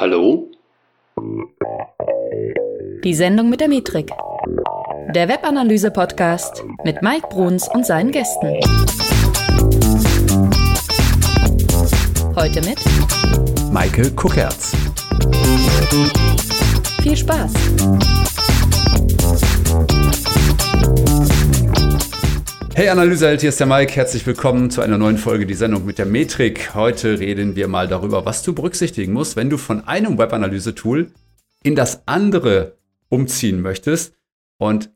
Hallo? Die Sendung mit der Metrik. Der Webanalyse-Podcast mit Mike Bruns und seinen Gästen. Heute mit Michael Kuckertz. Viel Spaß! Hey Analyseheld, hier ist der Mike. Herzlich willkommen zu einer neuen Folge Die Sendung mit der Metrik. Heute reden wir mal darüber, was du berücksichtigen musst, wenn du von einem Webanalyse-Tool in das andere umziehen möchtest. Und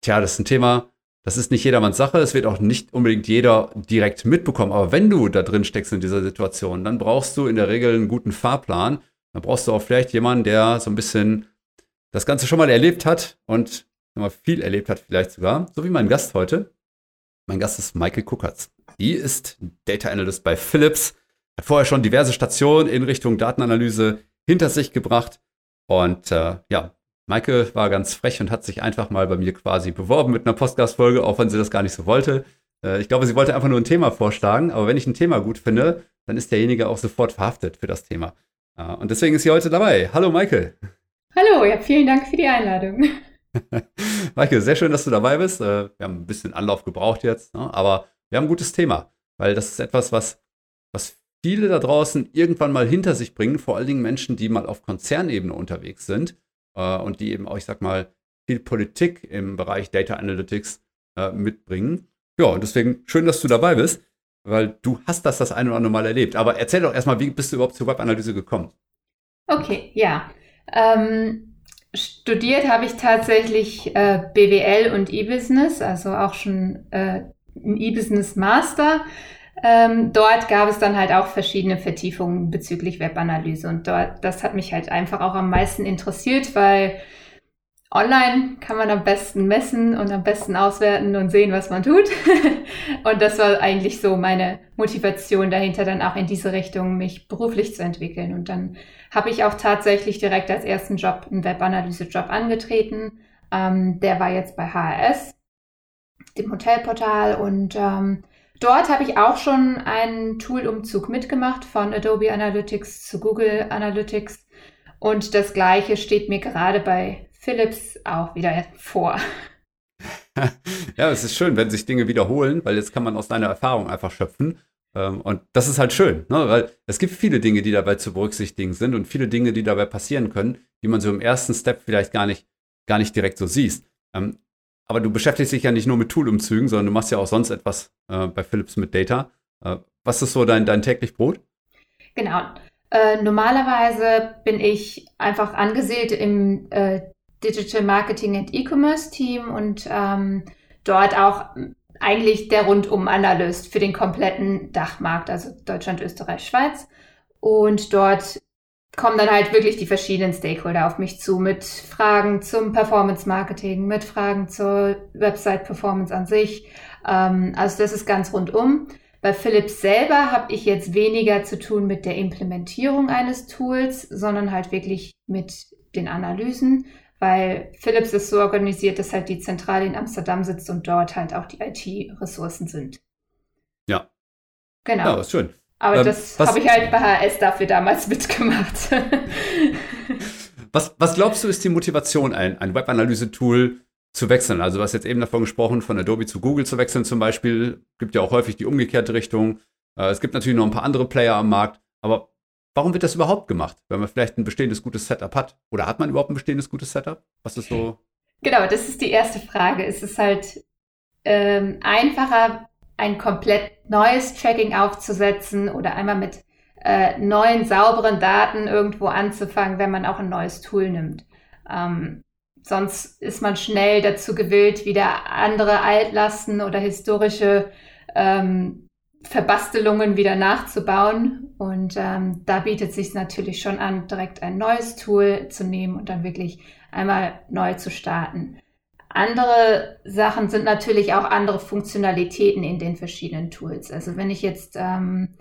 tja, das ist ein Thema, das ist nicht jedermanns Sache. Es wird auch nicht unbedingt jeder direkt mitbekommen. Aber wenn du da drin steckst in dieser Situation, dann brauchst du in der Regel einen guten Fahrplan. Dann brauchst du auch vielleicht jemanden, der so ein bisschen das Ganze schon mal erlebt hat und mal viel erlebt hat, vielleicht sogar. So wie mein Gast heute. Mein Gast ist Michael Kuckertz. Die ist Data Analyst bei Philips, hat vorher schon diverse Stationen in Richtung Datenanalyse hinter sich gebracht. Und äh, ja, Michael war ganz frech und hat sich einfach mal bei mir quasi beworben mit einer Podcast-Folge, auch wenn sie das gar nicht so wollte. Äh, ich glaube, sie wollte einfach nur ein Thema vorschlagen, aber wenn ich ein Thema gut finde, dann ist derjenige auch sofort verhaftet für das Thema. Äh, und deswegen ist sie heute dabei. Hallo Michael. Hallo, ja, vielen Dank für die Einladung. Michael, sehr schön, dass du dabei bist. Äh, wir haben ein bisschen Anlauf gebraucht jetzt, ne? aber wir haben ein gutes Thema, weil das ist etwas, was, was viele da draußen irgendwann mal hinter sich bringen, vor allen Dingen Menschen, die mal auf Konzernebene unterwegs sind äh, und die eben auch, ich sag mal, viel Politik im Bereich Data Analytics äh, mitbringen. Ja, und deswegen schön, dass du dabei bist, weil du hast das das eine oder andere Mal erlebt. Aber erzähl doch erstmal, wie bist du überhaupt zur Webanalyse gekommen? Okay, ja. Ähm, Studiert habe ich tatsächlich äh, BWL und E-Business, also auch schon äh, ein E-Business Master. Ähm, dort gab es dann halt auch verschiedene Vertiefungen bezüglich Webanalyse und dort, das hat mich halt einfach auch am meisten interessiert, weil Online kann man am besten messen und am besten auswerten und sehen, was man tut. und das war eigentlich so meine Motivation dahinter, dann auch in diese Richtung mich beruflich zu entwickeln. Und dann habe ich auch tatsächlich direkt als ersten Job einen Webanalyse-Job angetreten. Ähm, der war jetzt bei HRS, dem Hotelportal. Und ähm, dort habe ich auch schon einen Toolumzug mitgemacht von Adobe Analytics zu Google Analytics. Und das gleiche steht mir gerade bei Philips auch wieder vor. ja, es ist schön, wenn sich Dinge wiederholen, weil jetzt kann man aus deiner Erfahrung einfach schöpfen. Ähm, und das ist halt schön, ne? weil es gibt viele Dinge, die dabei zu berücksichtigen sind und viele Dinge, die dabei passieren können, die man so im ersten Step vielleicht gar nicht, gar nicht direkt so siehst. Ähm, aber du beschäftigst dich ja nicht nur mit Toolumzügen, sondern du machst ja auch sonst etwas äh, bei Philips mit Data. Äh, was ist so dein, dein täglich Brot? Genau. Äh, normalerweise bin ich einfach angesiedelt im äh, Digital Marketing and E-Commerce Team und ähm, dort auch eigentlich der Rundum-Analyst für den kompletten Dachmarkt, also Deutschland, Österreich, Schweiz. Und dort kommen dann halt wirklich die verschiedenen Stakeholder auf mich zu mit Fragen zum Performance Marketing, mit Fragen zur Website Performance an sich. Ähm, also das ist ganz rundum. Bei Philips selber habe ich jetzt weniger zu tun mit der Implementierung eines Tools, sondern halt wirklich mit den Analysen weil Philips ist so organisiert, dass halt die Zentrale in Amsterdam sitzt und dort halt auch die IT-Ressourcen sind. Ja. Genau. Ja, ist schön. Aber ähm, das habe ich halt bei HS dafür damals mitgemacht. was, was glaubst du, ist die Motivation, ein, ein Webanalyse-Tool zu wechseln? Also, du hast jetzt eben davon gesprochen, von Adobe zu Google zu wechseln zum Beispiel. Gibt ja auch häufig die umgekehrte Richtung. Äh, es gibt natürlich noch ein paar andere Player am Markt. Aber Warum wird das überhaupt gemacht, wenn man vielleicht ein bestehendes gutes Setup hat? Oder hat man überhaupt ein bestehendes gutes Setup? Was ist so? Genau, das ist die erste Frage. Es ist halt ähm, einfacher, ein komplett neues Tracking aufzusetzen oder einmal mit äh, neuen, sauberen Daten irgendwo anzufangen, wenn man auch ein neues Tool nimmt. Ähm, sonst ist man schnell dazu gewillt, wieder andere Altlasten oder historische ähm, Verbastelungen wieder nachzubauen. Und ähm, da bietet sich natürlich schon an, direkt ein neues Tool zu nehmen und dann wirklich einmal neu zu starten. Andere Sachen sind natürlich auch andere Funktionalitäten in den verschiedenen Tools. Also wenn ich jetzt ähm,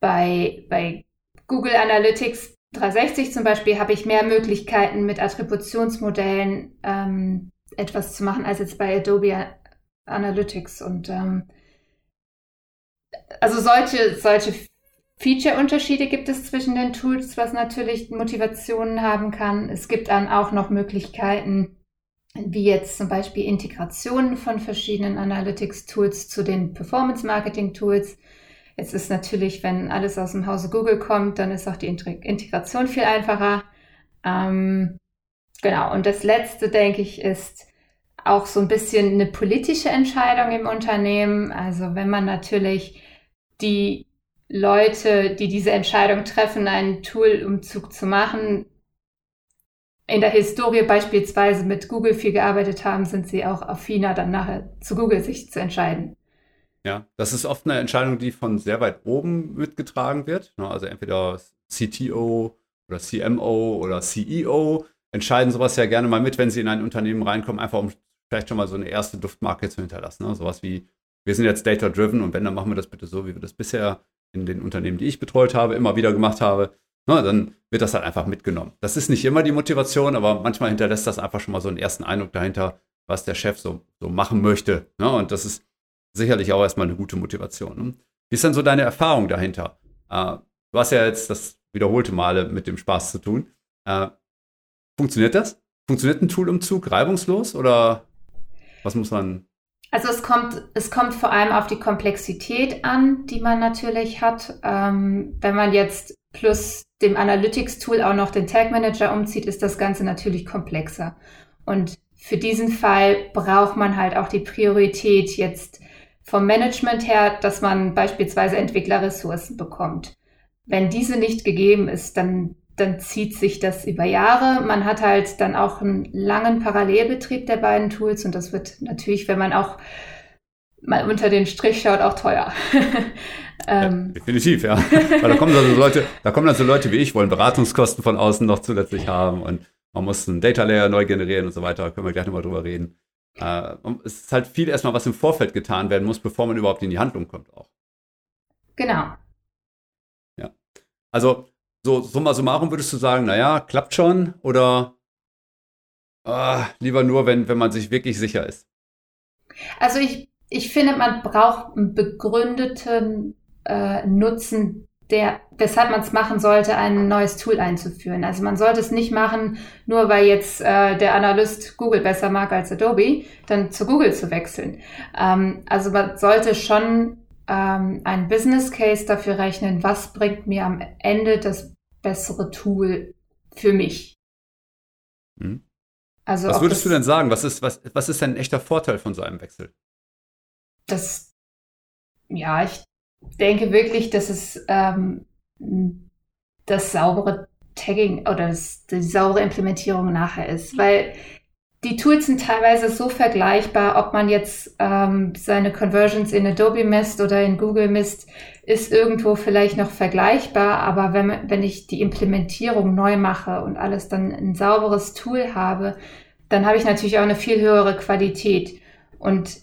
bei, bei Google Analytics 360 zum Beispiel habe ich mehr Möglichkeiten mit Attributionsmodellen ähm, etwas zu machen als jetzt bei Adobe Analytics und ähm, also solche, solche Feature-Unterschiede gibt es zwischen den Tools, was natürlich Motivationen haben kann. Es gibt dann auch noch Möglichkeiten, wie jetzt zum Beispiel Integrationen von verschiedenen Analytics-Tools zu den Performance-Marketing-Tools. Jetzt ist natürlich, wenn alles aus dem Hause Google kommt, dann ist auch die Integration viel einfacher. Ähm, genau. Und das letzte, denke ich, ist auch so ein bisschen eine politische Entscheidung im Unternehmen. Also wenn man natürlich die Leute, die diese Entscheidung treffen, einen Tool-Umzug zu machen, in der Historie beispielsweise mit Google viel gearbeitet haben, sind sie auch affiner, dann nachher zu Google sich zu entscheiden. Ja, das ist oft eine Entscheidung, die von sehr weit oben mitgetragen wird. Ne? Also entweder CTO oder CMO oder CEO entscheiden sowas ja gerne mal mit, wenn sie in ein Unternehmen reinkommen, einfach um vielleicht schon mal so eine erste Duftmarke zu hinterlassen. Ne? Sowas wie, wir sind jetzt data-driven und wenn, dann machen wir das bitte so, wie wir das bisher in den Unternehmen, die ich betreut habe, immer wieder gemacht habe. Na, dann wird das halt einfach mitgenommen. Das ist nicht immer die Motivation, aber manchmal hinterlässt das einfach schon mal so einen ersten Eindruck dahinter, was der Chef so, so machen möchte. Ne? Und das ist sicherlich auch erstmal eine gute Motivation. Ne? Wie ist denn so deine Erfahrung dahinter? Äh, du hast ja jetzt das wiederholte Male mit dem Spaß zu tun. Äh, funktioniert das? Funktioniert ein Toolumzug reibungslos oder was muss man also es kommt, es kommt vor allem auf die Komplexität an, die man natürlich hat. Ähm, wenn man jetzt plus dem Analytics-Tool auch noch den Tag Manager umzieht, ist das Ganze natürlich komplexer. Und für diesen Fall braucht man halt auch die Priorität jetzt vom Management her, dass man beispielsweise Entwicklerressourcen bekommt. Wenn diese nicht gegeben ist, dann dann zieht sich das über Jahre. Man hat halt dann auch einen langen Parallelbetrieb der beiden Tools und das wird natürlich, wenn man auch mal unter den Strich schaut, auch teuer. ähm, ja, definitiv, ja. Weil da kommen dann so Leute, da kommen dann so Leute wie ich, wollen Beratungskosten von außen noch zusätzlich haben und man muss einen Data Layer neu generieren und so weiter. Da können wir gleich nochmal drüber reden. Äh, es ist halt viel erstmal, was im Vorfeld getan werden muss, bevor man überhaupt in die Handlung kommt auch. Genau. Ja. Also so, summa summarum würdest du sagen, naja, klappt schon oder ah, lieber nur, wenn, wenn man sich wirklich sicher ist? Also ich, ich finde, man braucht einen begründeten äh, Nutzen, der, weshalb man es machen sollte, ein neues Tool einzuführen. Also man sollte es nicht machen, nur weil jetzt äh, der Analyst Google besser mag als Adobe, dann zu Google zu wechseln. Ähm, also man sollte schon ähm, ein Business Case dafür rechnen, was bringt mir am Ende das bessere Tool für mich. Hm. Also was würdest du denn sagen? Was ist, was, was ist denn ein echter Vorteil von so einem Wechsel? Das, ja, ich denke wirklich, dass es ähm, das saubere Tagging oder das, die saubere Implementierung nachher ist. Weil die Tools sind teilweise so vergleichbar, ob man jetzt ähm, seine Conversions in Adobe misst oder in Google misst, ist irgendwo vielleicht noch vergleichbar, aber wenn, wenn ich die Implementierung neu mache und alles dann ein sauberes Tool habe, dann habe ich natürlich auch eine viel höhere Qualität. Und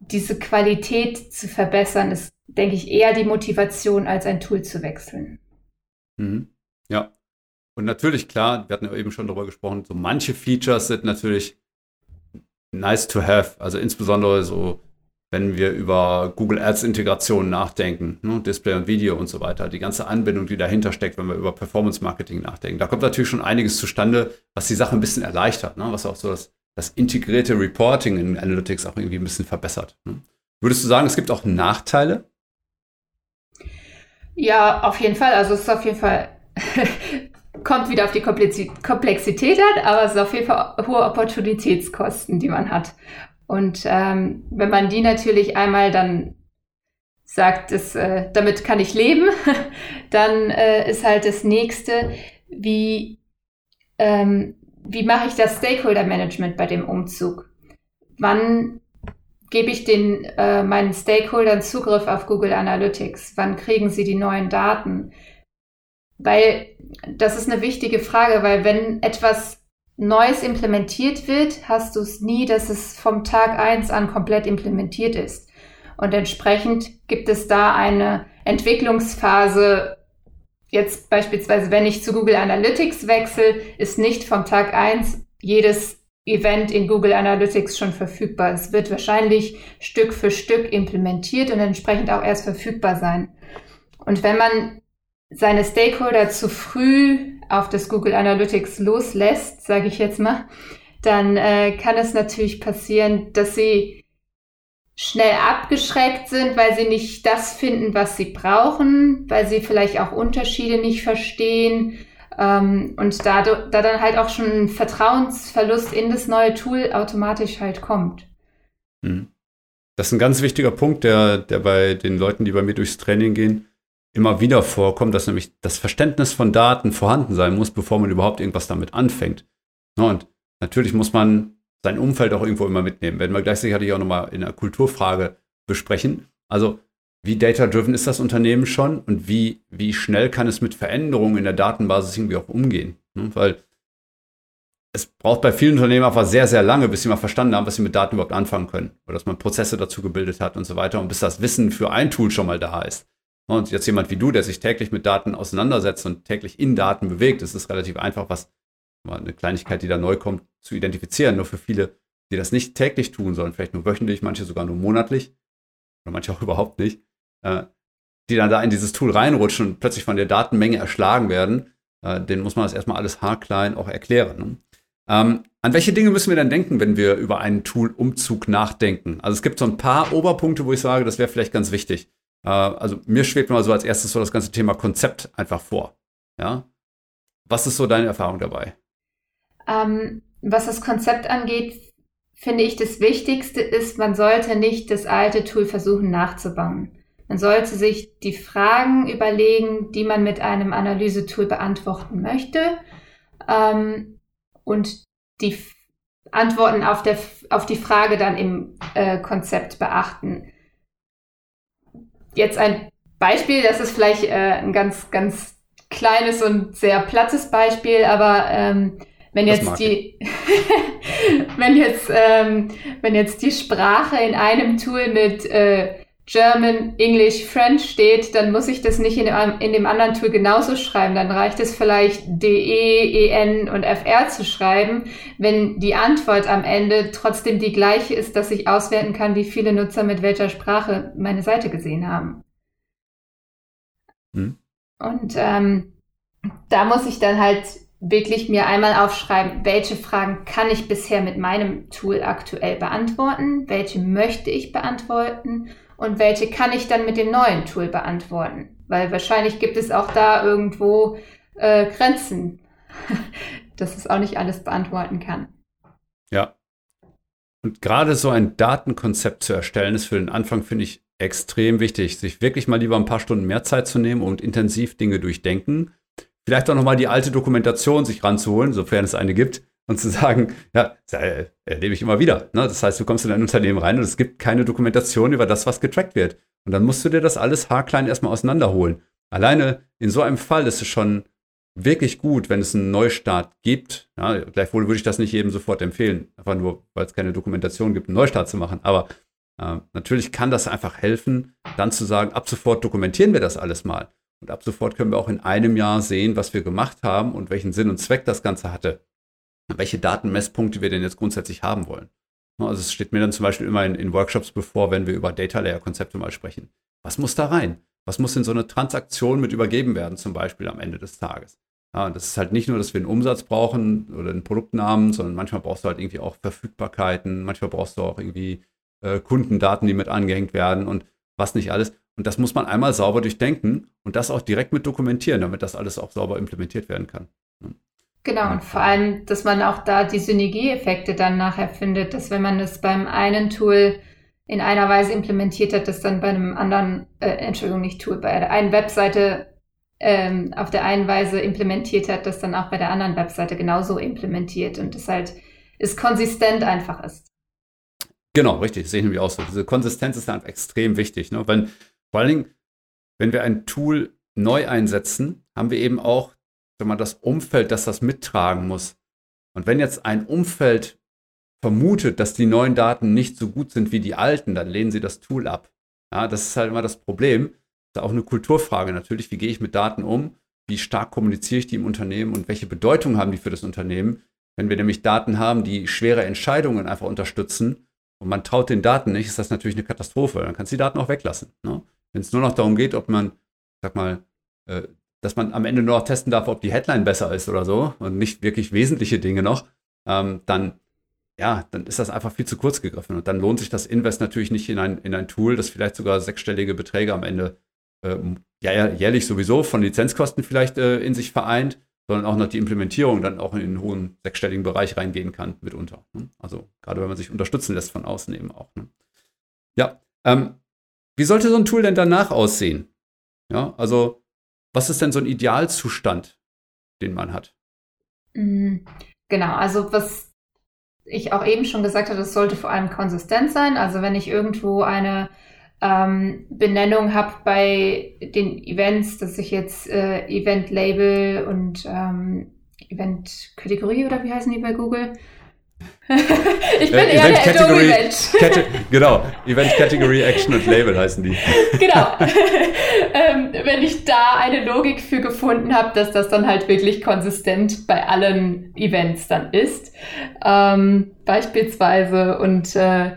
diese Qualität zu verbessern, ist, denke ich, eher die Motivation, als ein Tool zu wechseln. Mhm. Ja, und natürlich, klar, wir hatten ja eben schon darüber gesprochen, so manche Features sind natürlich nice to have. Also insbesondere so, wenn wir über Google Ads Integration nachdenken, ne, Display und Video und so weiter, die ganze Anbindung, die dahinter steckt, wenn wir über Performance Marketing nachdenken. Da kommt natürlich schon einiges zustande, was die Sache ein bisschen erleichtert, ne, was auch so das, das integrierte Reporting in Analytics auch irgendwie ein bisschen verbessert. Ne. Würdest du sagen, es gibt auch Nachteile? Ja, auf jeden Fall. Also es ist auf jeden Fall kommt wieder auf die Komplexität an, aber es ist auf jeden Fall hohe Opportunitätskosten, die man hat. Und ähm, wenn man die natürlich einmal dann sagt, das, äh, damit kann ich leben, dann äh, ist halt das nächste, wie, ähm, wie mache ich das Stakeholder Management bei dem Umzug? Wann gebe ich den, äh, meinen Stakeholdern Zugriff auf Google Analytics? Wann kriegen sie die neuen Daten? Weil das ist eine wichtige Frage, weil wenn etwas Neues implementiert wird, hast du es nie, dass es vom Tag eins an komplett implementiert ist. Und entsprechend gibt es da eine Entwicklungsphase. Jetzt beispielsweise, wenn ich zu Google Analytics wechsle, ist nicht vom Tag eins jedes Event in Google Analytics schon verfügbar. Es wird wahrscheinlich Stück für Stück implementiert und entsprechend auch erst verfügbar sein. Und wenn man seine Stakeholder zu früh auf das Google Analytics loslässt, sage ich jetzt mal, dann äh, kann es natürlich passieren, dass sie schnell abgeschreckt sind, weil sie nicht das finden, was sie brauchen, weil sie vielleicht auch Unterschiede nicht verstehen ähm, und da, da dann halt auch schon ein Vertrauensverlust in das neue Tool automatisch halt kommt. Mhm. Das ist ein ganz wichtiger Punkt, der, der bei den Leuten, die bei mir durchs Training gehen, immer wieder vorkommt, dass nämlich das Verständnis von Daten vorhanden sein muss, bevor man überhaupt irgendwas damit anfängt. Und natürlich muss man sein Umfeld auch irgendwo immer mitnehmen. Werden wir gleich sicherlich auch nochmal in der Kulturfrage besprechen. Also, wie data-driven ist das Unternehmen schon und wie, wie schnell kann es mit Veränderungen in der Datenbasis irgendwie auch umgehen? Weil es braucht bei vielen Unternehmen einfach sehr, sehr lange, bis sie mal verstanden haben, was sie mit Daten überhaupt anfangen können. Oder dass man Prozesse dazu gebildet hat und so weiter und bis das Wissen für ein Tool schon mal da ist. Und jetzt jemand wie du, der sich täglich mit Daten auseinandersetzt und täglich in Daten bewegt, ist es relativ einfach, was eine Kleinigkeit, die da neu kommt, zu identifizieren. Nur für viele, die das nicht täglich tun, sondern vielleicht nur wöchentlich, manche sogar nur monatlich oder manche auch überhaupt nicht, äh, die dann da in dieses Tool reinrutschen und plötzlich von der Datenmenge erschlagen werden, äh, denen muss man das erstmal alles haarklein auch erklären. Ne? Ähm, an welche Dinge müssen wir denn denken, wenn wir über einen Tool-Umzug nachdenken? Also es gibt so ein paar Oberpunkte, wo ich sage, das wäre vielleicht ganz wichtig. Äh, also mir schwebt mal so als erstes so das ganze Thema Konzept einfach vor. Ja? Was ist so deine Erfahrung dabei? Ähm, was das Konzept angeht, finde ich, das Wichtigste ist, man sollte nicht das alte Tool versuchen nachzubauen. Man sollte sich die Fragen überlegen, die man mit einem Analysetool beantworten möchte ähm, und die Antworten auf, der, auf die Frage dann im äh, Konzept beachten. Jetzt ein Beispiel, das ist vielleicht äh, ein ganz, ganz kleines und sehr plattes Beispiel, aber ähm, wenn jetzt die, wenn jetzt, ähm, wenn jetzt die Sprache in einem Tool mit äh, German, English, French steht, dann muss ich das nicht in, in dem anderen Tool genauso schreiben. Dann reicht es vielleicht DE, EN und FR zu schreiben, wenn die Antwort am Ende trotzdem die gleiche ist, dass ich auswerten kann, wie viele Nutzer mit welcher Sprache meine Seite gesehen haben. Hm. Und ähm, da muss ich dann halt wirklich mir einmal aufschreiben, welche Fragen kann ich bisher mit meinem Tool aktuell beantworten, welche möchte ich beantworten und welche kann ich dann mit dem neuen Tool beantworten. Weil wahrscheinlich gibt es auch da irgendwo äh, Grenzen, dass es auch nicht alles beantworten kann. Ja. Und gerade so ein Datenkonzept zu erstellen, ist für den Anfang, finde ich, extrem wichtig, sich wirklich mal lieber ein paar Stunden mehr Zeit zu nehmen und intensiv Dinge durchdenken vielleicht auch nochmal die alte Dokumentation sich ranzuholen, sofern es eine gibt, und zu sagen, ja, äh, erlebe ich immer wieder. Ne? Das heißt, du kommst in ein Unternehmen rein und es gibt keine Dokumentation über das, was getrackt wird. Und dann musst du dir das alles haarklein erstmal auseinanderholen. Alleine in so einem Fall ist es schon wirklich gut, wenn es einen Neustart gibt. Ja, gleichwohl würde ich das nicht jedem sofort empfehlen, einfach nur, weil es keine Dokumentation gibt, einen Neustart zu machen. Aber äh, natürlich kann das einfach helfen, dann zu sagen, ab sofort dokumentieren wir das alles mal. Und ab sofort können wir auch in einem Jahr sehen, was wir gemacht haben und welchen Sinn und Zweck das Ganze hatte. Welche Datenmesspunkte wir denn jetzt grundsätzlich haben wollen. Also es steht mir dann zum Beispiel immer in, in Workshops bevor, wenn wir über Data Layer Konzepte mal sprechen. Was muss da rein? Was muss in so eine Transaktion mit übergeben werden, zum Beispiel am Ende des Tages? Ja, das ist halt nicht nur, dass wir einen Umsatz brauchen oder einen Produktnamen, sondern manchmal brauchst du halt irgendwie auch Verfügbarkeiten, manchmal brauchst du auch irgendwie äh, Kundendaten, die mit angehängt werden und was nicht alles. Und das muss man einmal sauber durchdenken und das auch direkt mit dokumentieren, damit das alles auch sauber implementiert werden kann. Genau, und vor allem, dass man auch da die Synergieeffekte dann nachher findet, dass wenn man es beim einen Tool in einer Weise implementiert hat, das dann bei einem anderen, äh, Entschuldigung, nicht Tool, bei der einen Webseite ähm, auf der einen Weise implementiert hat, das dann auch bei der anderen Webseite genauso implementiert und das halt ist konsistent einfach ist. Genau, richtig, das sehe ich nämlich auch so. Diese Konsistenz ist dann extrem wichtig. Ne? Wenn, vor allen Dingen, wenn wir ein Tool neu einsetzen, haben wir eben auch wenn man das Umfeld, das das mittragen muss. Und wenn jetzt ein Umfeld vermutet, dass die neuen Daten nicht so gut sind wie die alten, dann lehnen sie das Tool ab. Ja, das ist halt immer das Problem. Das ist auch eine Kulturfrage natürlich. Wie gehe ich mit Daten um? Wie stark kommuniziere ich die im Unternehmen und welche Bedeutung haben die für das Unternehmen? Wenn wir nämlich Daten haben, die schwere Entscheidungen einfach unterstützen und man traut den Daten nicht, ist das natürlich eine Katastrophe. Dann kannst du die Daten auch weglassen. Ne? Wenn es nur noch darum geht, ob man sag mal, äh, dass man am Ende nur noch testen darf, ob die Headline besser ist oder so und nicht wirklich wesentliche Dinge noch, ähm, dann ja, dann ist das einfach viel zu kurz gegriffen. Und dann lohnt sich das Invest natürlich nicht in ein, in ein Tool, das vielleicht sogar sechsstellige Beträge am Ende äh, jährlich sowieso von Lizenzkosten vielleicht äh, in sich vereint, sondern auch noch die Implementierung dann auch in den hohen sechsstelligen Bereich reingehen kann mitunter. Ne? Also gerade wenn man sich unterstützen lässt von außen eben auch. Ne? Ja, ähm, wie sollte so ein Tool denn danach aussehen? Ja, also was ist denn so ein Idealzustand, den man hat? Mhm. Genau, also was ich auch eben schon gesagt habe, es sollte vor allem konsistent sein. Also wenn ich irgendwo eine ähm, Benennung habe bei den Events, dass ich jetzt äh, Event-Label und ähm, Event-Kategorie oder wie heißen die bei Google? Ich bin äh, eher Event der Category, Event. genau, Event Category Action und Label heißen die. genau. ähm, wenn ich da eine Logik für gefunden habe, dass das dann halt wirklich konsistent bei allen Events dann ist. Ähm, beispielsweise. Und äh,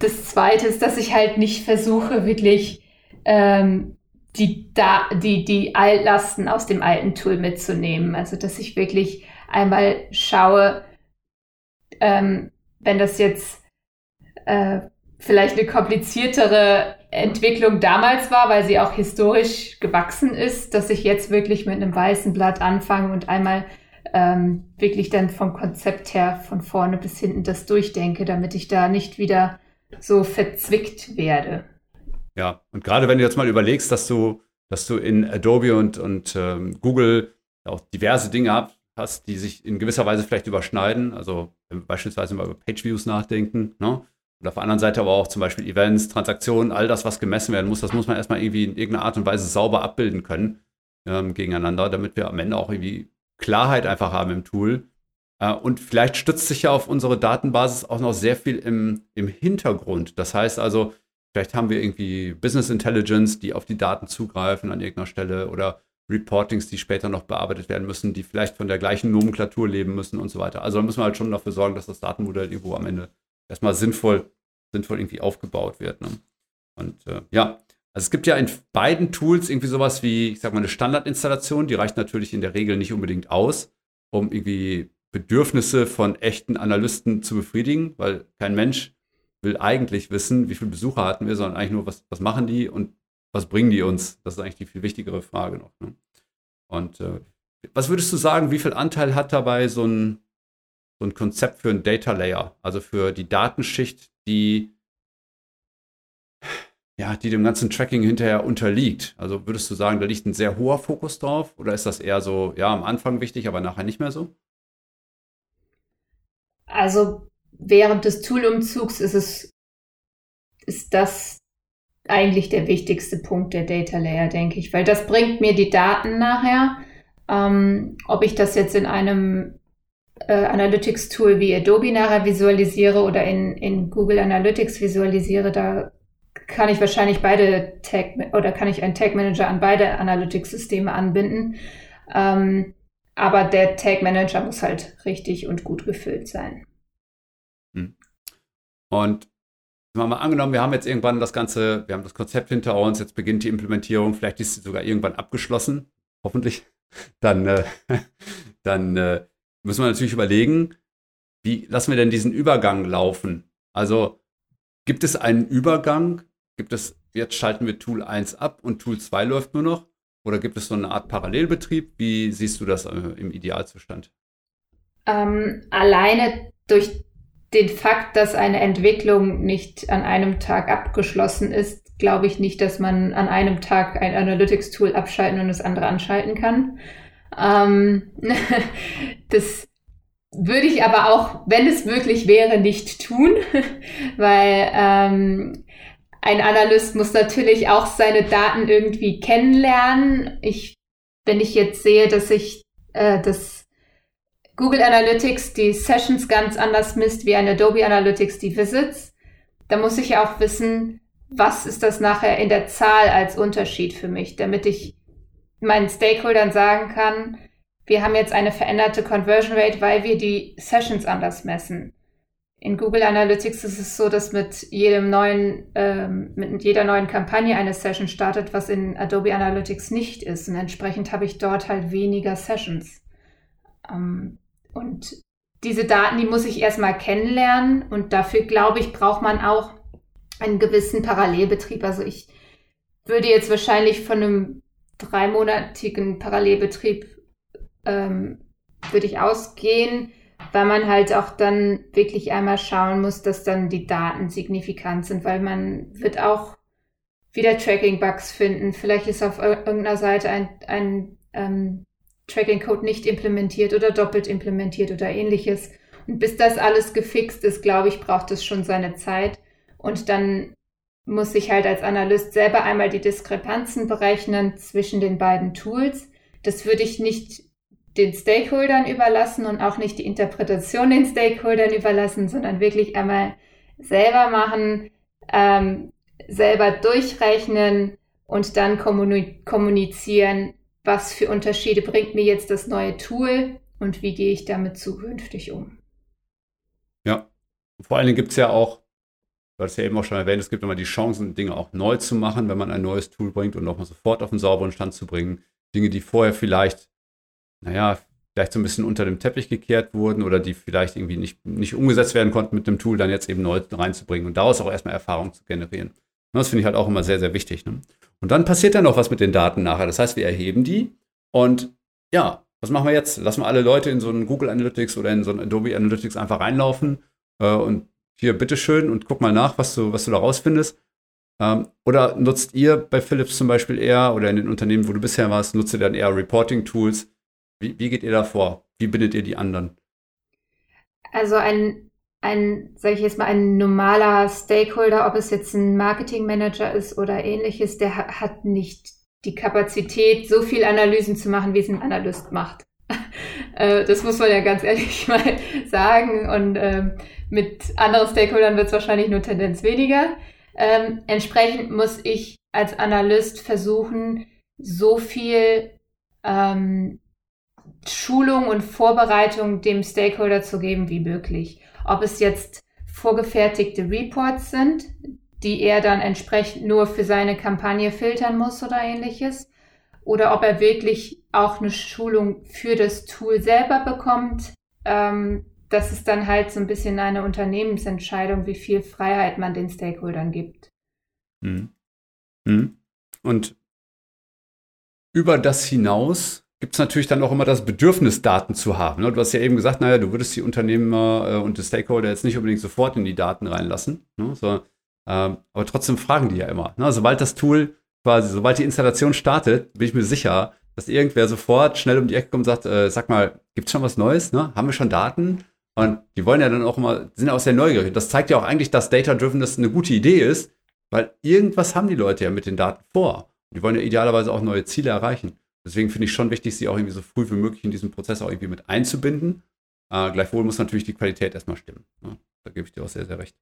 das zweite ist, dass ich halt nicht versuche, wirklich ähm, die, da, die, die Altlasten aus dem alten Tool mitzunehmen. Also, dass ich wirklich einmal schaue, ähm, wenn das jetzt äh, vielleicht eine kompliziertere Entwicklung damals war, weil sie auch historisch gewachsen ist, dass ich jetzt wirklich mit einem weißen Blatt anfange und einmal ähm, wirklich dann vom Konzept her von vorne bis hinten das durchdenke, damit ich da nicht wieder so verzwickt werde. Ja, und gerade wenn du jetzt mal überlegst, dass du, dass du in Adobe und, und ähm, Google auch diverse Dinge hast, die sich in gewisser Weise vielleicht überschneiden, also beispielsweise mal über Page-Views nachdenken, ne? Und auf der anderen Seite aber auch zum Beispiel Events, Transaktionen, all das, was gemessen werden muss, das muss man erstmal irgendwie in irgendeiner Art und Weise sauber abbilden können ähm, gegeneinander, damit wir am Ende auch irgendwie Klarheit einfach haben im Tool. Äh, und vielleicht stützt sich ja auf unsere Datenbasis auch noch sehr viel im, im Hintergrund. Das heißt also, vielleicht haben wir irgendwie Business Intelligence, die auf die Daten zugreifen an irgendeiner Stelle oder Reportings, die später noch bearbeitet werden müssen, die vielleicht von der gleichen Nomenklatur leben müssen und so weiter. Also da müssen wir halt schon dafür sorgen, dass das Datenmodell irgendwo am Ende erstmal sinnvoll, sinnvoll irgendwie aufgebaut wird. Ne? Und äh, ja, also es gibt ja in beiden Tools irgendwie sowas wie, ich sag mal, eine Standardinstallation, die reicht natürlich in der Regel nicht unbedingt aus, um irgendwie Bedürfnisse von echten Analysten zu befriedigen, weil kein Mensch will eigentlich wissen, wie viele Besucher hatten wir, sondern eigentlich nur, was, was machen die und was bringen die uns? Das ist eigentlich die viel wichtigere Frage noch. Ne? Und äh, was würdest du sagen, wie viel Anteil hat dabei so ein, so ein Konzept für ein Data Layer, also für die Datenschicht, die ja, die dem ganzen Tracking hinterher unterliegt. Also würdest du sagen, da liegt ein sehr hoher Fokus drauf oder ist das eher so, ja, am Anfang wichtig, aber nachher nicht mehr so? Also während des Toolumzugs ist es, ist das eigentlich der wichtigste Punkt der Data Layer, denke ich, weil das bringt mir die Daten nachher. Ähm, ob ich das jetzt in einem äh, Analytics-Tool wie Adobe nachher visualisiere oder in, in Google Analytics visualisiere, da kann ich wahrscheinlich beide Tag oder kann ich einen Tag Manager an beide Analytics-Systeme anbinden. Ähm, aber der Tag Manager muss halt richtig und gut gefüllt sein. Hm. Und Mal, mal angenommen, wir haben jetzt irgendwann das Ganze, wir haben das Konzept hinter uns, jetzt beginnt die Implementierung, vielleicht ist sie sogar irgendwann abgeschlossen, hoffentlich. Dann, äh, dann äh, müssen wir natürlich überlegen, wie lassen wir denn diesen Übergang laufen? Also gibt es einen Übergang? Gibt es, jetzt schalten wir Tool 1 ab und Tool 2 läuft nur noch? Oder gibt es so eine Art Parallelbetrieb? Wie siehst du das äh, im Idealzustand? Ähm, alleine durch den Fakt, dass eine Entwicklung nicht an einem Tag abgeschlossen ist, glaube ich nicht, dass man an einem Tag ein Analytics-Tool abschalten und das andere anschalten kann. Ähm, das würde ich aber auch, wenn es möglich wäre, nicht tun, weil ähm, ein Analyst muss natürlich auch seine Daten irgendwie kennenlernen. Ich, wenn ich jetzt sehe, dass ich äh, das Google Analytics die Sessions ganz anders misst wie ein Adobe Analytics die Visits, da muss ich ja auch wissen, was ist das nachher in der Zahl als Unterschied für mich, damit ich meinen Stakeholdern sagen kann, wir haben jetzt eine veränderte Conversion Rate, weil wir die Sessions anders messen. in Google Analytics ist es so, dass mit jedem neuen, ähm, mit jeder neuen Kampagne eine Session startet, was in Adobe Analytics nicht ist. Und entsprechend habe ich dort halt weniger Sessions. Ähm, und diese Daten, die muss ich erstmal kennenlernen. Und dafür, glaube ich, braucht man auch einen gewissen Parallelbetrieb. Also ich würde jetzt wahrscheinlich von einem dreimonatigen Parallelbetrieb ähm, würde ich ausgehen weil man halt auch dann wirklich einmal schauen muss, dass dann die Daten signifikant sind, weil man wird auch wieder Tracking-Bugs finden. Vielleicht ist auf irgendeiner Seite ein, ein ähm, Tracking-Code nicht implementiert oder doppelt implementiert oder ähnliches. Und bis das alles gefixt ist, glaube ich, braucht es schon seine Zeit. Und dann muss ich halt als Analyst selber einmal die Diskrepanzen berechnen zwischen den beiden Tools. Das würde ich nicht den Stakeholdern überlassen und auch nicht die Interpretation den Stakeholdern überlassen, sondern wirklich einmal selber machen, ähm, selber durchrechnen und dann kommunizieren, was für Unterschiede bringt mir jetzt das neue Tool und wie gehe ich damit zukünftig um. Ja, vor allen Dingen gibt es ja auch, du hast ja eben auch schon erwähnt, es gibt immer die Chancen, Dinge auch neu zu machen, wenn man ein neues Tool bringt und nochmal sofort auf einen sauberen Stand zu bringen. Dinge, die vorher vielleicht naja, vielleicht so ein bisschen unter dem Teppich gekehrt wurden oder die vielleicht irgendwie nicht, nicht umgesetzt werden konnten mit dem Tool, dann jetzt eben neu reinzubringen und daraus auch erstmal Erfahrung zu generieren. Das finde ich halt auch immer sehr, sehr wichtig. Ne? Und dann passiert dann noch was mit den Daten nachher. Das heißt, wir erheben die und ja, was machen wir jetzt? Lassen wir alle Leute in so einen Google Analytics oder in so einen Adobe Analytics einfach reinlaufen äh, und hier, bitteschön und guck mal nach, was du, was du da rausfindest. Ähm, oder nutzt ihr bei Philips zum Beispiel eher oder in den Unternehmen, wo du bisher warst, nutzt ihr dann eher Reporting-Tools, wie, wie geht ihr da vor? Wie bindet ihr die anderen? Also ein, ein, sage ich jetzt mal, ein normaler Stakeholder, ob es jetzt ein Marketingmanager ist oder ähnliches, der hat nicht die Kapazität, so viel Analysen zu machen, wie es ein Analyst macht. Äh, das muss man ja ganz ehrlich mal sagen. Und ähm, mit anderen Stakeholdern wird es wahrscheinlich nur Tendenz weniger. Ähm, entsprechend muss ich als Analyst versuchen, so viel ähm, Schulung und Vorbereitung dem Stakeholder zu geben wie möglich. Ob es jetzt vorgefertigte Reports sind, die er dann entsprechend nur für seine Kampagne filtern muss oder ähnliches, oder ob er wirklich auch eine Schulung für das Tool selber bekommt. Ähm, das ist dann halt so ein bisschen eine Unternehmensentscheidung, wie viel Freiheit man den Stakeholdern gibt. Hm. Hm. Und über das hinaus gibt es natürlich dann auch immer das Bedürfnis, Daten zu haben. Ne? Du hast ja eben gesagt, naja, du würdest die Unternehmer äh, und die Stakeholder jetzt nicht unbedingt sofort in die Daten reinlassen. Ne? So, ähm, aber trotzdem fragen die ja immer. Ne? Sobald das Tool quasi, sobald die Installation startet, bin ich mir sicher, dass irgendwer sofort schnell um die Ecke kommt und sagt, äh, sag mal, gibt es schon was Neues? Ne? Haben wir schon Daten? Und die wollen ja dann auch immer, sind ja auch sehr neugierig. Das zeigt ja auch eigentlich, dass Data-Driven das eine gute Idee ist, weil irgendwas haben die Leute ja mit den Daten vor. Die wollen ja idealerweise auch neue Ziele erreichen. Deswegen finde ich schon wichtig, sie auch irgendwie so früh wie möglich in diesen Prozess auch irgendwie mit einzubinden. Äh, gleichwohl muss natürlich die Qualität erstmal stimmen. Ja, da gebe ich dir auch sehr, sehr recht.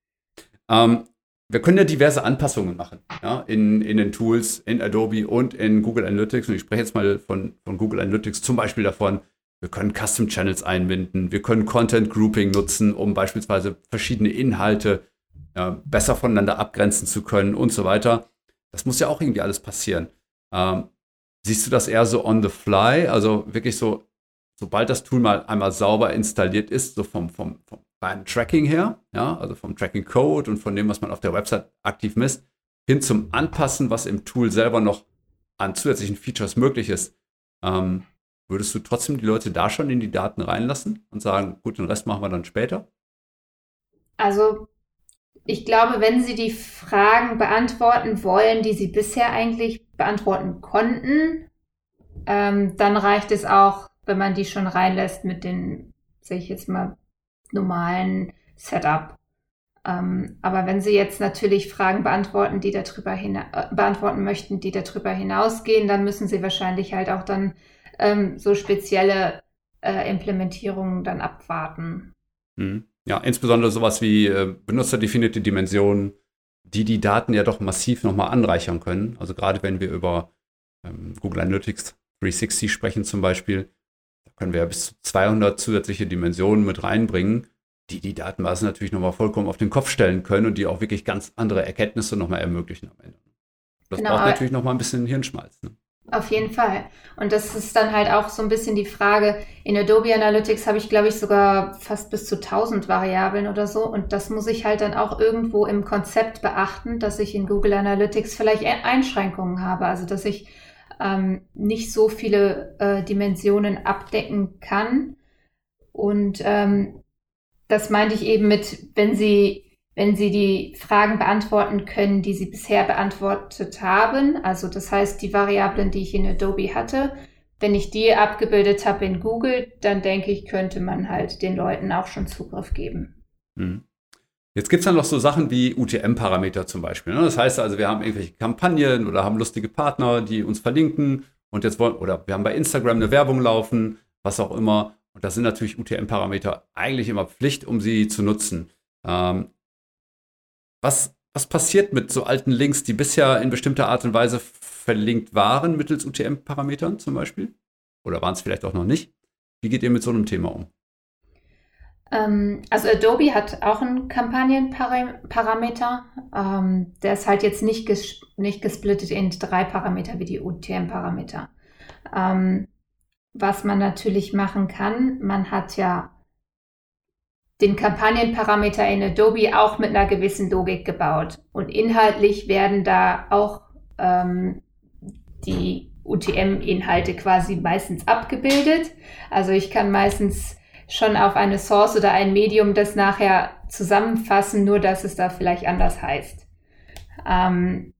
Ähm, wir können ja diverse Anpassungen machen ja, in, in den Tools, in Adobe und in Google Analytics. Und ich spreche jetzt mal von, von Google Analytics zum Beispiel davon, wir können Custom Channels einbinden, wir können Content Grouping nutzen, um beispielsweise verschiedene Inhalte ja, besser voneinander abgrenzen zu können und so weiter. Das muss ja auch irgendwie alles passieren. Ähm, Siehst du das eher so on the fly? Also wirklich so, sobald das Tool mal einmal sauber installiert ist, so vom, vom, vom reinen Tracking her, ja, also vom Tracking Code und von dem, was man auf der Website aktiv misst, hin zum Anpassen, was im Tool selber noch an zusätzlichen Features möglich ist. Ähm, würdest du trotzdem die Leute da schon in die Daten reinlassen und sagen, gut, den Rest machen wir dann später? Also ich glaube, wenn Sie die Fragen beantworten wollen, die Sie bisher eigentlich beantworten konnten, ähm, dann reicht es auch, wenn man die schon reinlässt mit den, sage ich jetzt mal, normalen Setup. Ähm, aber wenn Sie jetzt natürlich Fragen beantworten, die darüber äh, beantworten möchten, die darüber hinausgehen, dann müssen Sie wahrscheinlich halt auch dann ähm, so spezielle äh, Implementierungen dann abwarten. Mhm. Ja, insbesondere sowas wie äh, benutzerdefinierte Dimensionen, die die Daten ja doch massiv nochmal anreichern können. Also gerade wenn wir über ähm, Google Analytics 360 sprechen zum Beispiel, da können wir ja bis zu 200 zusätzliche Dimensionen mit reinbringen, die die Datenbasen natürlich nochmal vollkommen auf den Kopf stellen können und die auch wirklich ganz andere Erkenntnisse nochmal ermöglichen am Ende. Das genau. braucht natürlich nochmal ein bisschen Hirnschmalz. Ne? Auf jeden Fall. Und das ist dann halt auch so ein bisschen die Frage, in Adobe Analytics habe ich, glaube ich, sogar fast bis zu 1000 Variablen oder so. Und das muss ich halt dann auch irgendwo im Konzept beachten, dass ich in Google Analytics vielleicht Einschränkungen habe. Also, dass ich ähm, nicht so viele äh, Dimensionen abdecken kann. Und ähm, das meinte ich eben mit, wenn Sie wenn Sie die Fragen beantworten können, die Sie bisher beantwortet haben. Also das heißt, die Variablen, die ich in Adobe hatte, wenn ich die abgebildet habe in Google, dann denke ich, könnte man halt den Leuten auch schon Zugriff geben. Hm. Jetzt gibt es dann noch so Sachen wie UTM-Parameter zum Beispiel. Ne? Das heißt also, wir haben irgendwelche Kampagnen oder haben lustige Partner, die uns verlinken und jetzt wollen, oder wir haben bei Instagram eine Werbung laufen, was auch immer. Und das sind natürlich UTM-Parameter eigentlich immer Pflicht, um sie zu nutzen. Ähm, was, was passiert mit so alten Links, die bisher in bestimmter Art und Weise verlinkt waren, mittels UTM-Parametern zum Beispiel? Oder waren es vielleicht auch noch nicht? Wie geht ihr mit so einem Thema um? Ähm, also Adobe hat auch einen Kampagnenparameter. Ähm, der ist halt jetzt nicht, ges nicht gesplittet in drei Parameter wie die UTM-Parameter. Ähm, was man natürlich machen kann, man hat ja den Kampagnenparameter in Adobe auch mit einer gewissen Logik gebaut. Und inhaltlich werden da auch ähm, die UTM-Inhalte quasi meistens abgebildet. Also ich kann meistens schon auf eine Source oder ein Medium das nachher zusammenfassen, nur dass es da vielleicht anders heißt. Ähm,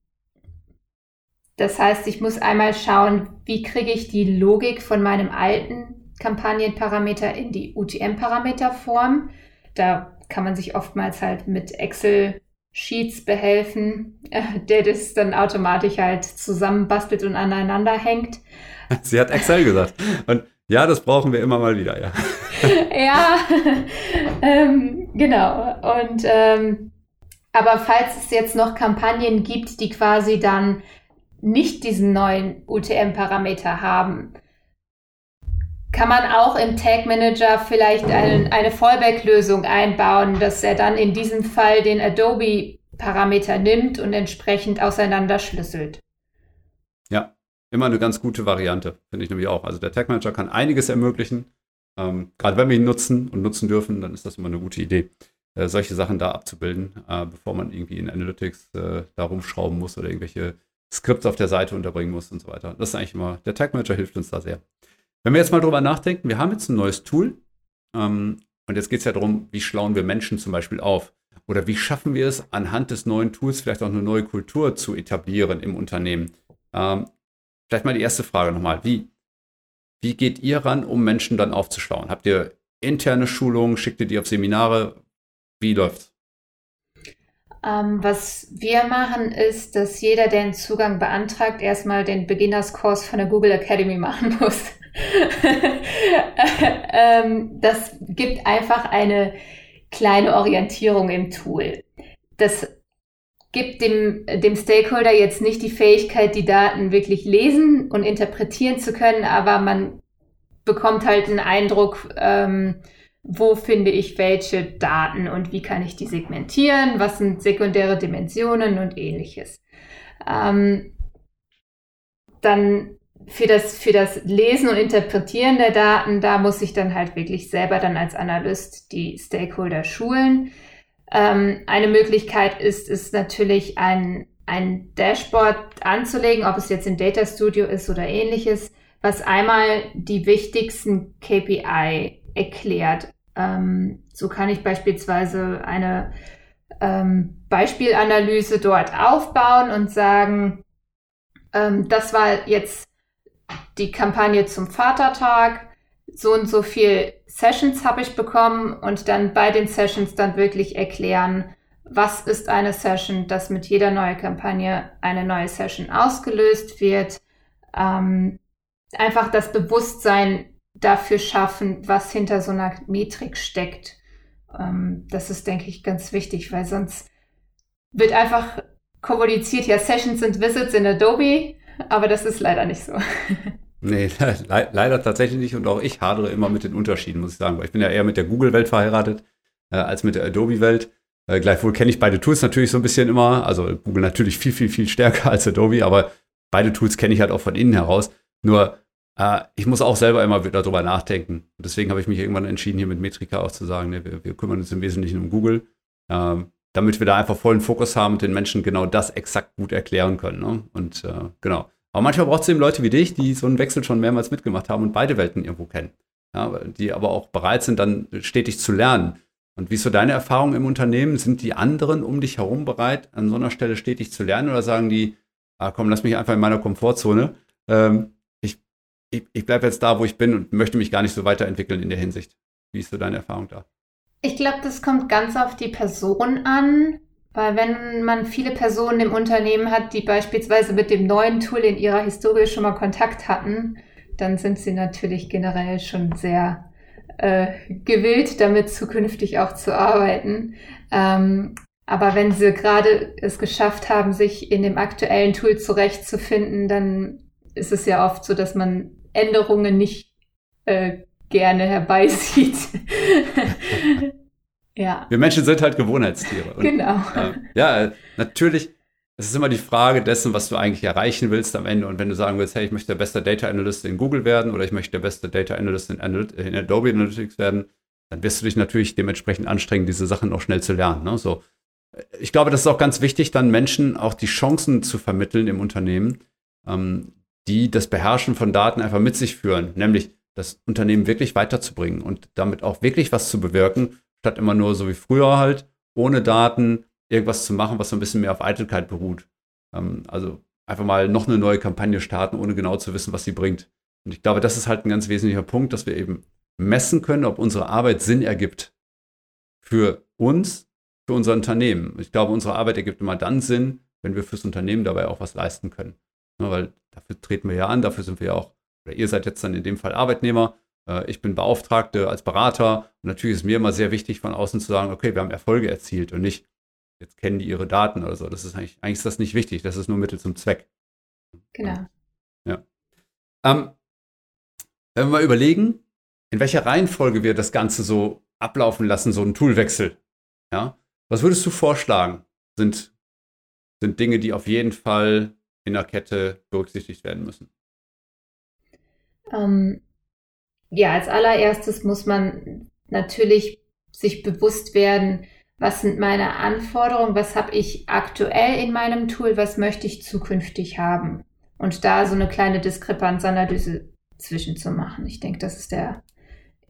das heißt, ich muss einmal schauen, wie kriege ich die Logik von meinem alten Kampagnenparameter in die UTM-Parameterform da kann man sich oftmals halt mit Excel Sheets behelfen, äh, der das dann automatisch halt zusammenbastelt und aneinander hängt. Sie hat Excel gesagt. Und ja, das brauchen wir immer mal wieder, ja. ja, ähm, genau. Und ähm, aber falls es jetzt noch Kampagnen gibt, die quasi dann nicht diesen neuen UTM-Parameter haben, kann man auch im Tag Manager vielleicht ein, eine Fallback-Lösung einbauen, dass er dann in diesem Fall den Adobe-Parameter nimmt und entsprechend auseinanderschlüsselt. Ja, immer eine ganz gute Variante, finde ich nämlich auch. Also der Tag Manager kann einiges ermöglichen. Ähm, Gerade wenn wir ihn nutzen und nutzen dürfen, dann ist das immer eine gute Idee, äh, solche Sachen da abzubilden, äh, bevor man irgendwie in Analytics äh, da rumschrauben muss oder irgendwelche Skripts auf der Seite unterbringen muss und so weiter. Das ist eigentlich immer, der Tag Manager hilft uns da sehr. Wenn wir jetzt mal drüber nachdenken, wir haben jetzt ein neues Tool ähm, und jetzt geht es ja darum, wie schlauen wir Menschen zum Beispiel auf? Oder wie schaffen wir es, anhand des neuen Tools vielleicht auch eine neue Kultur zu etablieren im Unternehmen? Ähm, vielleicht mal die erste Frage nochmal. Wie, wie geht ihr ran, um Menschen dann aufzuschlauen? Habt ihr interne Schulungen? Schickt ihr die auf Seminare? Wie läuft's? Ähm, was wir machen, ist, dass jeder, der einen Zugang beantragt, erstmal den Beginnerskurs von der Google Academy machen muss. ähm, das gibt einfach eine kleine Orientierung im Tool. Das gibt dem, dem Stakeholder jetzt nicht die Fähigkeit, die Daten wirklich lesen und interpretieren zu können, aber man bekommt halt einen Eindruck, ähm, wo finde ich welche Daten und wie kann ich die segmentieren, was sind sekundäre Dimensionen und ähnliches. Ähm, dann für das, für das Lesen und Interpretieren der Daten, da muss ich dann halt wirklich selber dann als Analyst die Stakeholder schulen. Ähm, eine Möglichkeit ist, ist natürlich ein, ein Dashboard anzulegen, ob es jetzt in Data Studio ist oder ähnliches, was einmal die wichtigsten KPI erklärt. Ähm, so kann ich beispielsweise eine ähm, Beispielanalyse dort aufbauen und sagen, ähm, das war jetzt die Kampagne zum Vatertag, so und so viel Sessions habe ich bekommen und dann bei den Sessions dann wirklich erklären, was ist eine Session, dass mit jeder neuen Kampagne eine neue Session ausgelöst wird. Ähm, einfach das Bewusstsein dafür schaffen, was hinter so einer Metrik steckt. Ähm, das ist, denke ich, ganz wichtig, weil sonst wird einfach kommuniziert, ja, Sessions sind Visits in Adobe, aber das ist leider nicht so. Nee, le leider tatsächlich nicht. Und auch ich hadere immer mit den Unterschieden, muss ich sagen. Weil ich bin ja eher mit der Google-Welt verheiratet. äh, als mit der Adobe-Welt. Äh, gleichwohl kenne ich beide Tools natürlich so ein bisschen immer. Also Google natürlich viel, viel, viel stärker als Adobe, aber beide Tools kenne ich halt auch von innen heraus. Nur äh, ich muss auch selber immer wieder darüber nachdenken. Und deswegen habe ich mich irgendwann entschieden, hier mit Metrika auch zu sagen, ne, wir, wir, kümmern uns im Wesentlichen um Google, äh, damit wir da einfach vollen Fokus haben und den Menschen genau das exakt gut erklären können. Ne? Und äh, genau. Aber manchmal braucht es eben Leute wie dich, die so einen Wechsel schon mehrmals mitgemacht haben und beide Welten irgendwo kennen. Ja, die aber auch bereit sind, dann stetig zu lernen. Und wie ist so deine Erfahrung im Unternehmen? Sind die anderen um dich herum bereit, an so einer Stelle stetig zu lernen oder sagen die, ah, komm, lass mich einfach in meiner Komfortzone. Ähm, ich ich, ich bleibe jetzt da, wo ich bin und möchte mich gar nicht so weiterentwickeln in der Hinsicht. Wie ist so deine Erfahrung da? Ich glaube, das kommt ganz auf die Person an, weil wenn man viele Personen im Unternehmen hat, die beispielsweise mit dem neuen Tool in ihrer Historie schon mal Kontakt hatten, dann sind sie natürlich generell schon sehr äh, gewillt, damit zukünftig auch zu arbeiten. Ähm, aber wenn sie gerade es geschafft haben, sich in dem aktuellen Tool zurechtzufinden, dann ist es ja oft so, dass man Änderungen nicht äh, gerne herbeisieht. ja. Wir Menschen sind halt Gewohnheitstiere. Und, genau. Äh, ja, natürlich. Es ist immer die Frage dessen, was du eigentlich erreichen willst am Ende. Und wenn du sagen willst, hey, ich möchte der beste Data Analyst in Google werden oder ich möchte der beste Data Analyst in, in Adobe Analytics werden, dann wirst du dich natürlich dementsprechend anstrengen, diese Sachen noch schnell zu lernen. Ne? So. Ich glaube, das ist auch ganz wichtig, dann Menschen auch die Chancen zu vermitteln im Unternehmen, ähm, die das Beherrschen von Daten einfach mit sich führen, nämlich das Unternehmen wirklich weiterzubringen und damit auch wirklich was zu bewirken, statt immer nur so wie früher halt, ohne Daten irgendwas zu machen, was so ein bisschen mehr auf Eitelkeit beruht. Ähm, also einfach mal noch eine neue Kampagne starten, ohne genau zu wissen, was sie bringt. Und ich glaube, das ist halt ein ganz wesentlicher Punkt, dass wir eben messen können, ob unsere Arbeit Sinn ergibt für uns, für unser Unternehmen. Ich glaube, unsere Arbeit ergibt immer dann Sinn, wenn wir fürs Unternehmen dabei auch was leisten können. Ja, weil dafür treten wir ja an, dafür sind wir ja auch, oder ihr seid jetzt dann in dem Fall Arbeitnehmer, äh, ich bin Beauftragte als Berater und natürlich ist mir immer sehr wichtig, von außen zu sagen, okay, wir haben Erfolge erzielt und nicht, jetzt kennen die ihre Daten oder so. Das ist eigentlich, eigentlich ist das nicht wichtig, das ist nur Mittel zum Zweck. Genau. Ja. Ähm, wenn wir mal überlegen, in welcher Reihenfolge wir das Ganze so ablaufen lassen, so einen Toolwechsel, ja, was würdest du vorschlagen? Sind, sind Dinge, die auf jeden Fall in der Kette berücksichtigt werden müssen? Ähm, ja, als allererstes muss man natürlich sich bewusst werden, was sind meine Anforderungen, was habe ich aktuell in meinem Tool, was möchte ich zukünftig haben. Und da so eine kleine Diskrepanzanalyse zwischen zu machen. Ich denke, das ist der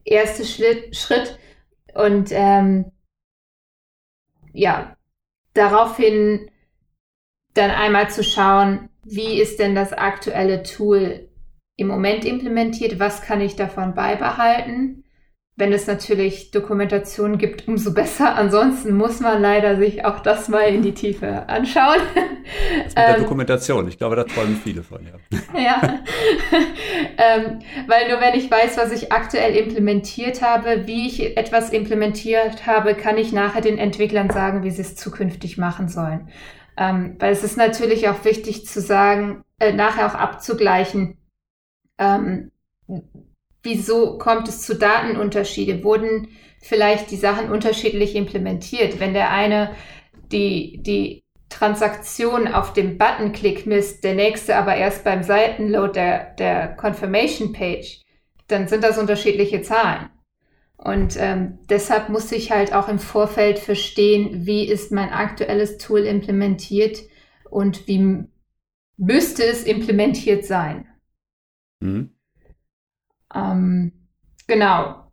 erste Schritt. Und ähm, ja, daraufhin dann einmal zu schauen, wie ist denn das aktuelle Tool im Moment implementiert, was kann ich davon beibehalten. Wenn es natürlich Dokumentation gibt, umso besser. Ansonsten muss man leider sich auch das mal in die Tiefe anschauen. Das mit der ähm, Dokumentation, ich glaube, da träumen viele von, ja. ja, ähm, weil nur wenn ich weiß, was ich aktuell implementiert habe, wie ich etwas implementiert habe, kann ich nachher den Entwicklern sagen, wie sie es zukünftig machen sollen. Ähm, weil es ist natürlich auch wichtig zu sagen, äh, nachher auch abzugleichen, ähm, wieso kommt es zu Datenunterschiede? Wurden vielleicht die Sachen unterschiedlich implementiert? Wenn der eine die, die Transaktion auf dem Button-Klick misst, der nächste aber erst beim Seitenload der, der Confirmation Page, dann sind das unterschiedliche Zahlen. Und ähm, deshalb muss ich halt auch im Vorfeld verstehen, wie ist mein aktuelles Tool implementiert und wie müsste es implementiert sein. Mhm. Ähm, genau.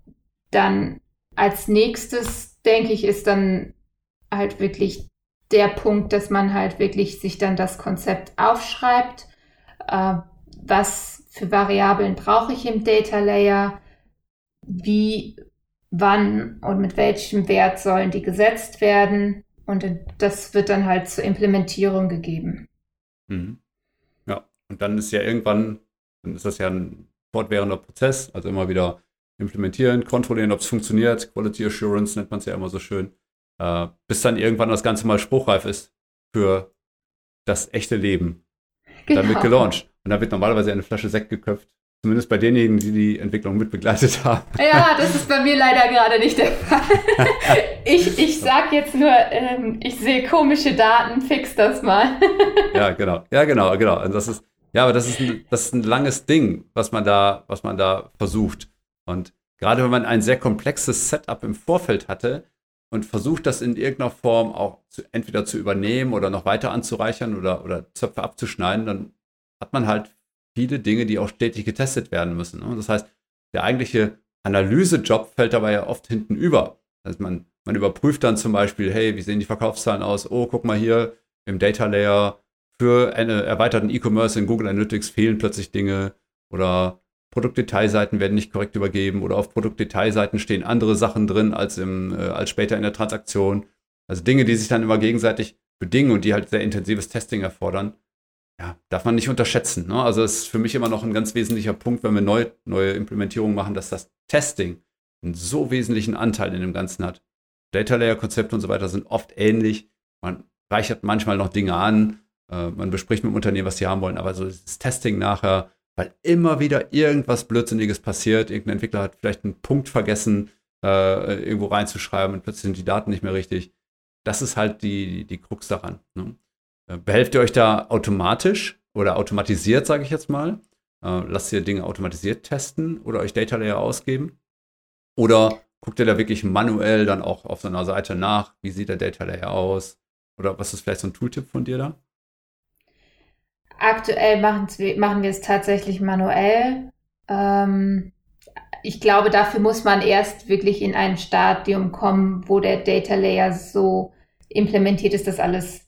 Dann als nächstes, denke ich, ist dann halt wirklich der Punkt, dass man halt wirklich sich dann das Konzept aufschreibt. Äh, was für Variablen brauche ich im Data Layer? Wie wann und mit welchem Wert sollen die gesetzt werden. Und das wird dann halt zur Implementierung gegeben. Mhm. Ja, und dann ist ja irgendwann, dann ist das ja ein fortwährender Prozess, also immer wieder implementieren, kontrollieren, ob es funktioniert. Quality Assurance nennt man es ja immer so schön. Äh, bis dann irgendwann das Ganze mal spruchreif ist für das echte Leben. Genau. Dann wird gelauncht. Und dann wird normalerweise eine Flasche Sekt geköpft Zumindest bei denjenigen, die die Entwicklung mitbegleitet haben. Ja, das ist bei mir leider gerade nicht der Fall. Ich, ich sag jetzt nur, ähm, ich sehe komische Daten, fix das mal. Ja, genau. Ja, genau, genau. Und das ist, ja, aber das ist ein, das ist ein langes Ding, was man da, was man da versucht. Und gerade wenn man ein sehr komplexes Setup im Vorfeld hatte und versucht, das in irgendeiner Form auch zu, entweder zu übernehmen oder noch weiter anzureichern oder, oder Zöpfe abzuschneiden, dann hat man halt viele Dinge, die auch stetig getestet werden müssen. Ne? Das heißt, der eigentliche Analysejob fällt dabei ja oft hinten über. Also man, man überprüft dann zum Beispiel, hey, wie sehen die Verkaufszahlen aus? Oh, guck mal hier im Data Layer für eine erweiterten E-Commerce in Google Analytics fehlen plötzlich Dinge oder Produktdetailseiten werden nicht korrekt übergeben oder auf Produktdetailseiten stehen andere Sachen drin als, im, äh, als später in der Transaktion. Also Dinge, die sich dann immer gegenseitig bedingen und die halt sehr intensives Testing erfordern ja, darf man nicht unterschätzen. Ne? Also es ist für mich immer noch ein ganz wesentlicher Punkt, wenn wir neu, neue Implementierungen machen, dass das Testing einen so wesentlichen Anteil in dem Ganzen hat. Data Layer Konzepte und so weiter sind oft ähnlich. Man reichert manchmal noch Dinge an, äh, man bespricht mit dem Unternehmen, was sie haben wollen, aber so das Testing nachher, weil immer wieder irgendwas Blödsinniges passiert, irgendein Entwickler hat vielleicht einen Punkt vergessen, äh, irgendwo reinzuschreiben und plötzlich sind die Daten nicht mehr richtig. Das ist halt die, die Krux daran. Ne? Äh, behelft ihr euch da automatisch oder automatisiert, sage ich jetzt mal? Äh, lasst ihr Dinge automatisiert testen oder euch Data Layer ausgeben? Oder guckt ihr da wirklich manuell dann auch auf so einer Seite nach, wie sieht der Data Layer aus? Oder was ist vielleicht so ein Tooltip von dir da? Aktuell machen wir es tatsächlich manuell. Ähm, ich glaube, dafür muss man erst wirklich in ein Stadium kommen, wo der Data Layer so implementiert ist, dass alles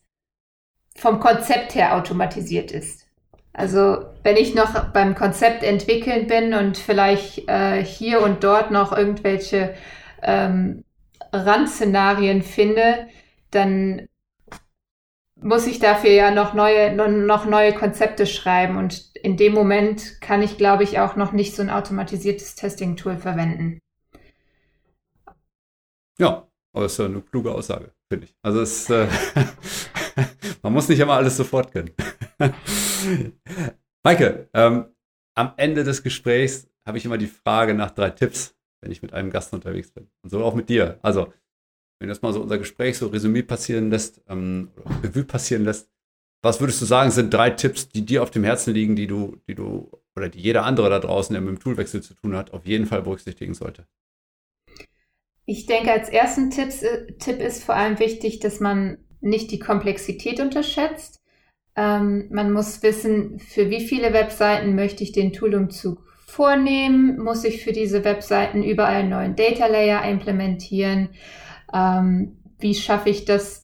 vom Konzept her automatisiert ist. Also wenn ich noch beim Konzept entwickeln bin und vielleicht äh, hier und dort noch irgendwelche ähm, Randszenarien finde, dann muss ich dafür ja noch neue, noch neue Konzepte schreiben. Und in dem Moment kann ich, glaube ich, auch noch nicht so ein automatisiertes Testing-Tool verwenden. Ja, aber das ist ja eine kluge Aussage, finde ich. Also es, äh, man muss nicht immer alles sofort können. Maike, ähm, am Ende des Gesprächs habe ich immer die Frage nach drei Tipps, wenn ich mit einem Gast unterwegs bin. Und so auch mit dir. Also, wenn du jetzt mal so unser Gespräch so Resümee passieren lässt, ähm, Revue passieren lässt, was würdest du sagen, sind drei Tipps, die dir auf dem Herzen liegen, die du, die du, oder die jeder andere da draußen, der mit dem Toolwechsel zu tun hat, auf jeden Fall berücksichtigen sollte? Ich denke, als ersten Tipps, äh, Tipp ist vor allem wichtig, dass man nicht die Komplexität unterschätzt. Ähm, man muss wissen, für wie viele Webseiten möchte ich den Toolumzug vornehmen? Muss ich für diese Webseiten überall einen neuen Data Layer implementieren? Ähm, wie schaffe ich das,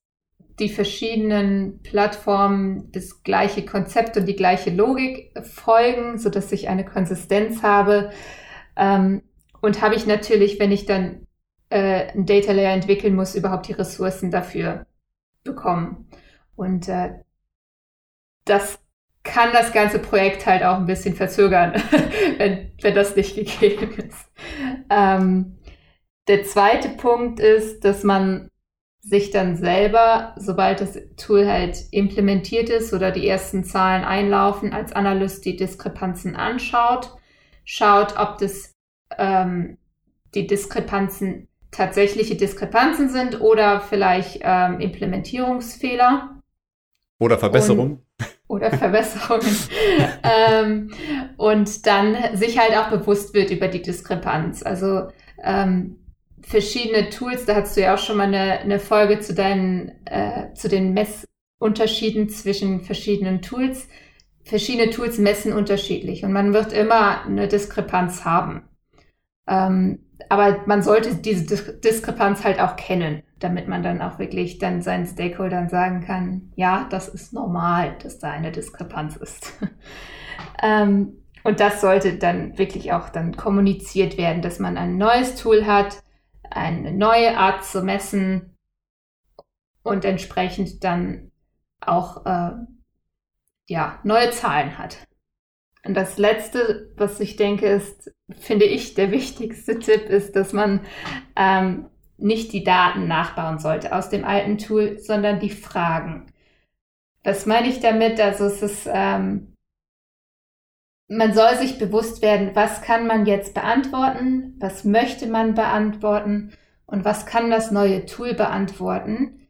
die verschiedenen Plattformen das gleiche Konzept und die gleiche Logik folgen, sodass ich eine Konsistenz habe? Ähm, und habe ich natürlich, wenn ich dann äh, ein Data Layer entwickeln muss, überhaupt die Ressourcen dafür bekommen. Und äh, das kann das ganze Projekt halt auch ein bisschen verzögern, wenn, wenn das nicht gegeben ist. Ähm, der zweite Punkt ist, dass man sich dann selber, sobald das Tool halt implementiert ist oder die ersten Zahlen einlaufen, als Analyst die Diskrepanzen anschaut, schaut, ob das ähm, die Diskrepanzen tatsächliche Diskrepanzen sind oder vielleicht ähm, Implementierungsfehler. Oder Verbesserungen. Oder Verbesserungen. ähm, und dann sich halt auch bewusst wird über die Diskrepanz. Also ähm, verschiedene Tools, da hast du ja auch schon mal eine, eine Folge zu deinen, äh, zu den Messunterschieden zwischen verschiedenen Tools. Verschiedene Tools messen unterschiedlich und man wird immer eine Diskrepanz haben. Ähm, aber man sollte diese Diskrepanz halt auch kennen, damit man dann auch wirklich dann seinen Stakeholdern sagen kann, ja, das ist normal, dass da eine Diskrepanz ist. ähm, und das sollte dann wirklich auch dann kommuniziert werden, dass man ein neues Tool hat, eine neue Art zu messen und entsprechend dann auch äh, ja, neue Zahlen hat. Und das Letzte, was ich denke, ist, finde ich, der wichtigste Tipp ist, dass man ähm, nicht die Daten nachbauen sollte aus dem alten Tool, sondern die Fragen. Was meine ich damit? Also es ist, ähm, man soll sich bewusst werden, was kann man jetzt beantworten, was möchte man beantworten und was kann das neue Tool beantworten.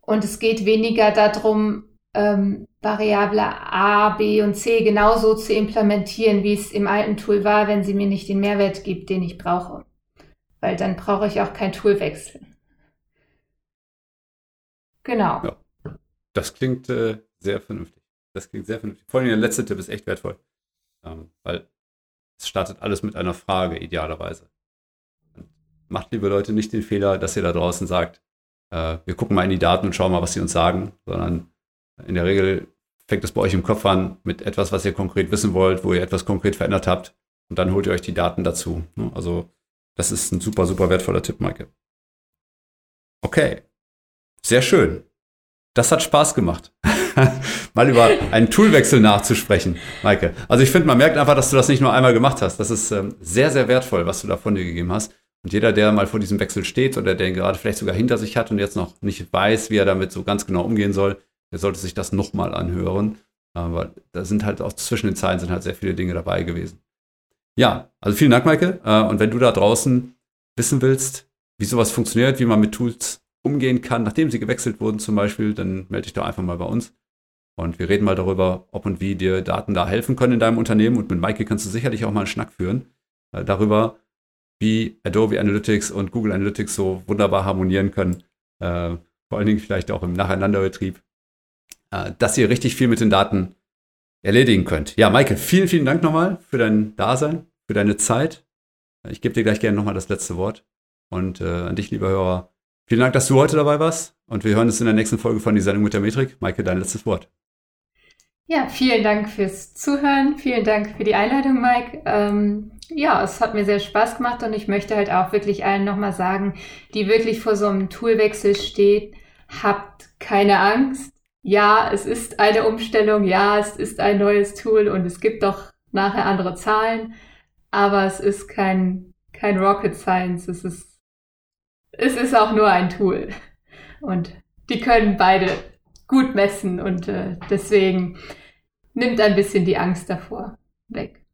Und es geht weniger darum, ähm, Variable A, B und C genauso zu implementieren, wie es im alten Tool war, wenn sie mir nicht den Mehrwert gibt, den ich brauche. Weil dann brauche ich auch kein Toolwechsel. Genau. Ja, das klingt äh, sehr vernünftig. Das klingt sehr vernünftig. Vor allem der letzte Tipp ist echt wertvoll. Ähm, weil es startet alles mit einer Frage, idealerweise. Und macht, liebe Leute, nicht den Fehler, dass ihr da draußen sagt, äh, wir gucken mal in die Daten und schauen mal, was sie uns sagen, sondern in der Regel fängt es bei euch im Kopf an mit etwas, was ihr konkret wissen wollt, wo ihr etwas konkret verändert habt und dann holt ihr euch die Daten dazu. Ne? Also das ist ein super, super wertvoller Tipp, Maike. Okay, sehr schön. Das hat Spaß gemacht. mal über einen Toolwechsel nachzusprechen, Maike. Also ich finde, man merkt einfach, dass du das nicht nur einmal gemacht hast. Das ist ähm, sehr, sehr wertvoll, was du da von dir gegeben hast. Und jeder, der mal vor diesem Wechsel steht oder der ihn gerade vielleicht sogar hinter sich hat und jetzt noch nicht weiß, wie er damit so ganz genau umgehen soll, der sollte sich das nochmal anhören. Aber da sind halt auch zwischen den Zeilen sind halt sehr viele Dinge dabei gewesen. Ja, also vielen Dank, Maike. Äh, und wenn du da draußen wissen willst, wie sowas funktioniert, wie man mit Tools umgehen kann, nachdem sie gewechselt wurden zum Beispiel, dann melde dich doch einfach mal bei uns. Und wir reden mal darüber, ob und wie dir Daten da helfen können in deinem Unternehmen. Und mit Maike kannst du sicherlich auch mal einen Schnack führen äh, darüber, wie Adobe Analytics und Google Analytics so wunderbar harmonieren können. Äh, vor allen Dingen vielleicht auch im Nacheinanderbetrieb, äh, dass ihr richtig viel mit den Daten erledigen könnt. Ja, Maike, vielen, vielen Dank nochmal für dein Dasein, für deine Zeit. Ich gebe dir gleich gerne nochmal das letzte Wort. Und äh, an dich, lieber Hörer, Vielen Dank, dass du heute dabei warst und wir hören uns in der nächsten Folge von die Sendung mit der Metrik. Maike, dein letztes Wort. Ja, vielen Dank fürs Zuhören. Vielen Dank für die Einladung, Mike. Ähm, ja, es hat mir sehr Spaß gemacht und ich möchte halt auch wirklich allen nochmal sagen, die wirklich vor so einem Toolwechsel steht, habt keine Angst. Ja, es ist eine Umstellung. Ja, es ist ein neues Tool und es gibt doch nachher andere Zahlen. Aber es ist kein, kein Rocket Science. Es ist es ist auch nur ein Tool. Und die können beide gut messen und äh, deswegen nimmt ein bisschen die Angst davor weg.